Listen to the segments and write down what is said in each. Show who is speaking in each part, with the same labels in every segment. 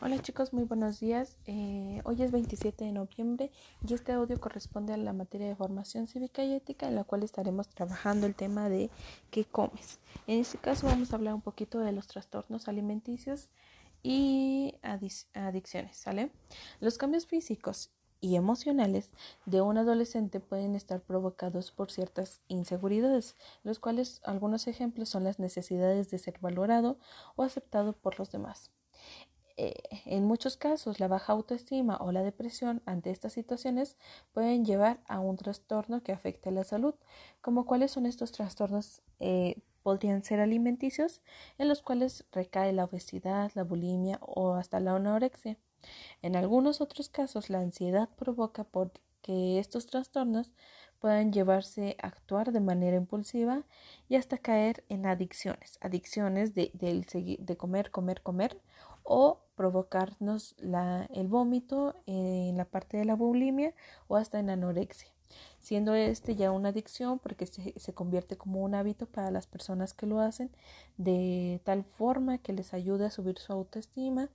Speaker 1: Hola chicos, muy buenos días. Eh, hoy es 27 de noviembre y este audio corresponde a la materia de formación cívica y ética en la cual estaremos trabajando el tema de qué comes. En este caso vamos a hablar un poquito de los trastornos alimenticios y adicciones, ¿sale? Los cambios físicos y emocionales de un adolescente pueden estar provocados por ciertas inseguridades, los cuales algunos ejemplos son las necesidades de ser valorado o aceptado por los demás. Eh, en muchos casos, la baja autoestima o la depresión ante estas situaciones pueden llevar a un trastorno que afecte a la salud. Como cuáles son estos trastornos, eh, podrían ser alimenticios, en los cuales recae la obesidad, la bulimia o hasta la anorexia. En algunos otros casos, la ansiedad provoca que estos trastornos puedan llevarse a actuar de manera impulsiva y hasta caer en adicciones, adicciones de, de comer, comer, comer o provocarnos la, el vómito en la parte de la bulimia o hasta en anorexia, siendo este ya una adicción porque se, se convierte como un hábito para las personas que lo hacen de tal forma que les ayude a subir su autoestima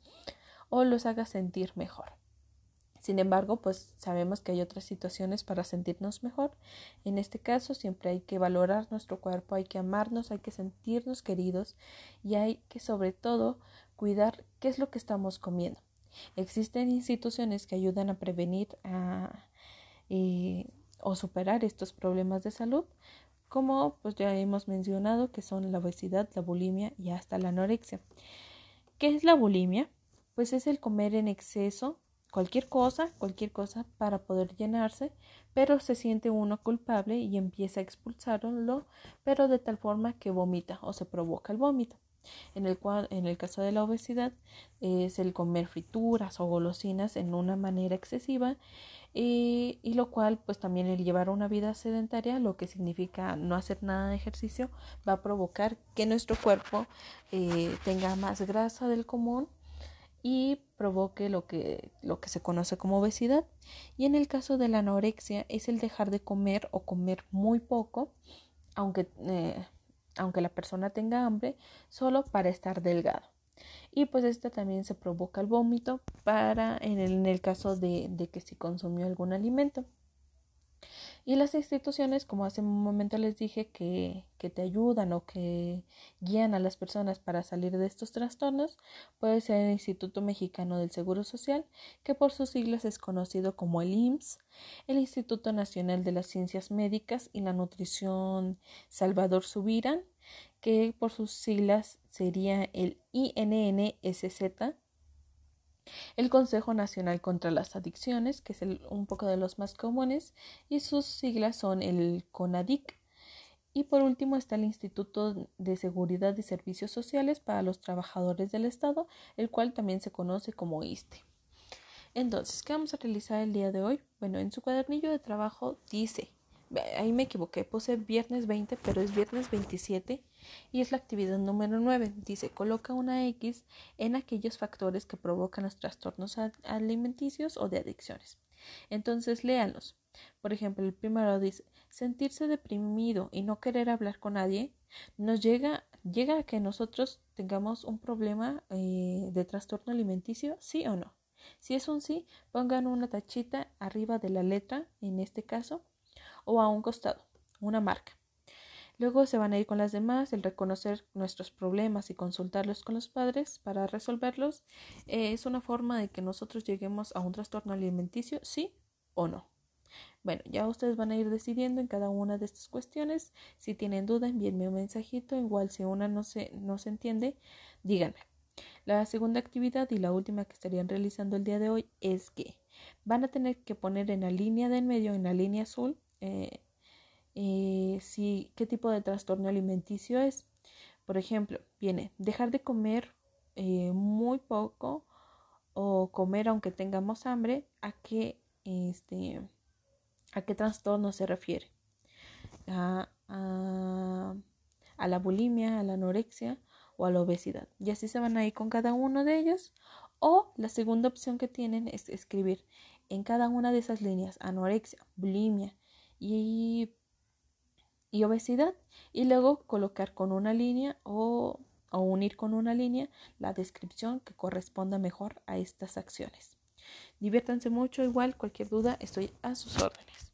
Speaker 1: o los haga sentir mejor. Sin embargo, pues sabemos que hay otras situaciones para sentirnos mejor. En este caso, siempre hay que valorar nuestro cuerpo, hay que amarnos, hay que sentirnos queridos y hay que sobre todo cuidar qué es lo que estamos comiendo. Existen instituciones que ayudan a prevenir o superar estos problemas de salud, como pues ya hemos mencionado que son la obesidad, la bulimia y hasta la anorexia. ¿Qué es la bulimia? Pues es el comer en exceso cualquier cosa, cualquier cosa para poder llenarse, pero se siente uno culpable y empieza a expulsarlo, pero de tal forma que vomita o se provoca el vómito. En el, cual, en el caso de la obesidad es el comer frituras o golosinas en una manera excesiva y, y, lo cual pues también el llevar una vida sedentaria lo que significa no hacer nada de ejercicio va a provocar que nuestro cuerpo eh, tenga más grasa del común y provoque lo que, lo que se conoce como obesidad. Y en el caso de la anorexia es el dejar de comer o comer muy poco, aunque, eh, aunque la persona tenga hambre, solo para estar delgado. Y pues esta también se provoca el vómito para en el, en el caso de, de que se consumió algún alimento. Y las instituciones, como hace un momento les dije, que, que, te ayudan o que guían a las personas para salir de estos trastornos, puede ser el Instituto Mexicano del Seguro Social, que por sus siglas es conocido como el IMSS, el Instituto Nacional de las Ciencias Médicas y la Nutrición Salvador Subirán, que por sus siglas sería el INNSZ, el Consejo Nacional contra las Adicciones, que es un poco de los más comunes, y sus siglas son el CONADIC. Y por último está el Instituto de Seguridad y Servicios Sociales para los Trabajadores del Estado, el cual también se conoce como ISTE. Entonces, ¿qué vamos a realizar el día de hoy? Bueno, en su cuadernillo de trabajo dice ahí me equivoqué, puse viernes 20, pero es viernes 27 y es la actividad número 9. Dice, coloca una X en aquellos factores que provocan los trastornos alimenticios o de adicciones. Entonces, léanlos. Por ejemplo, el primero dice, sentirse deprimido y no querer hablar con nadie nos llega, llega a que nosotros tengamos un problema eh, de trastorno alimenticio, sí o no. Si es un sí, pongan una tachita arriba de la letra, en este caso, o a un costado, una marca. Luego se van a ir con las demás, el reconocer nuestros problemas y consultarlos con los padres para resolverlos eh, es una forma de que nosotros lleguemos a un trastorno alimenticio, sí o no. Bueno, ya ustedes van a ir decidiendo en cada una de estas cuestiones. Si tienen duda, envíenme un mensajito. Igual si una no se, no se entiende, díganme. La segunda actividad y la última que estarían realizando el día de hoy es que van a tener que poner en la línea de en medio, en la línea azul, eh, eh, si, qué tipo de trastorno alimenticio es. Por ejemplo, viene dejar de comer eh, muy poco o comer aunque tengamos hambre, ¿a qué, este, a qué trastorno se refiere? A, a, la bulimia, a la anorexia o a la obesidad. Y así se van a ir con cada uno de ellos. O la segunda opción que tienen es escribir en cada una de esas líneas anorexia, bulimia, y, obesidad y luego colocar con una línea o, o unir con una línea la descripción que corresponda mejor a estas acciones. Diviértanse mucho, igual cualquier duda estoy a sus órdenes.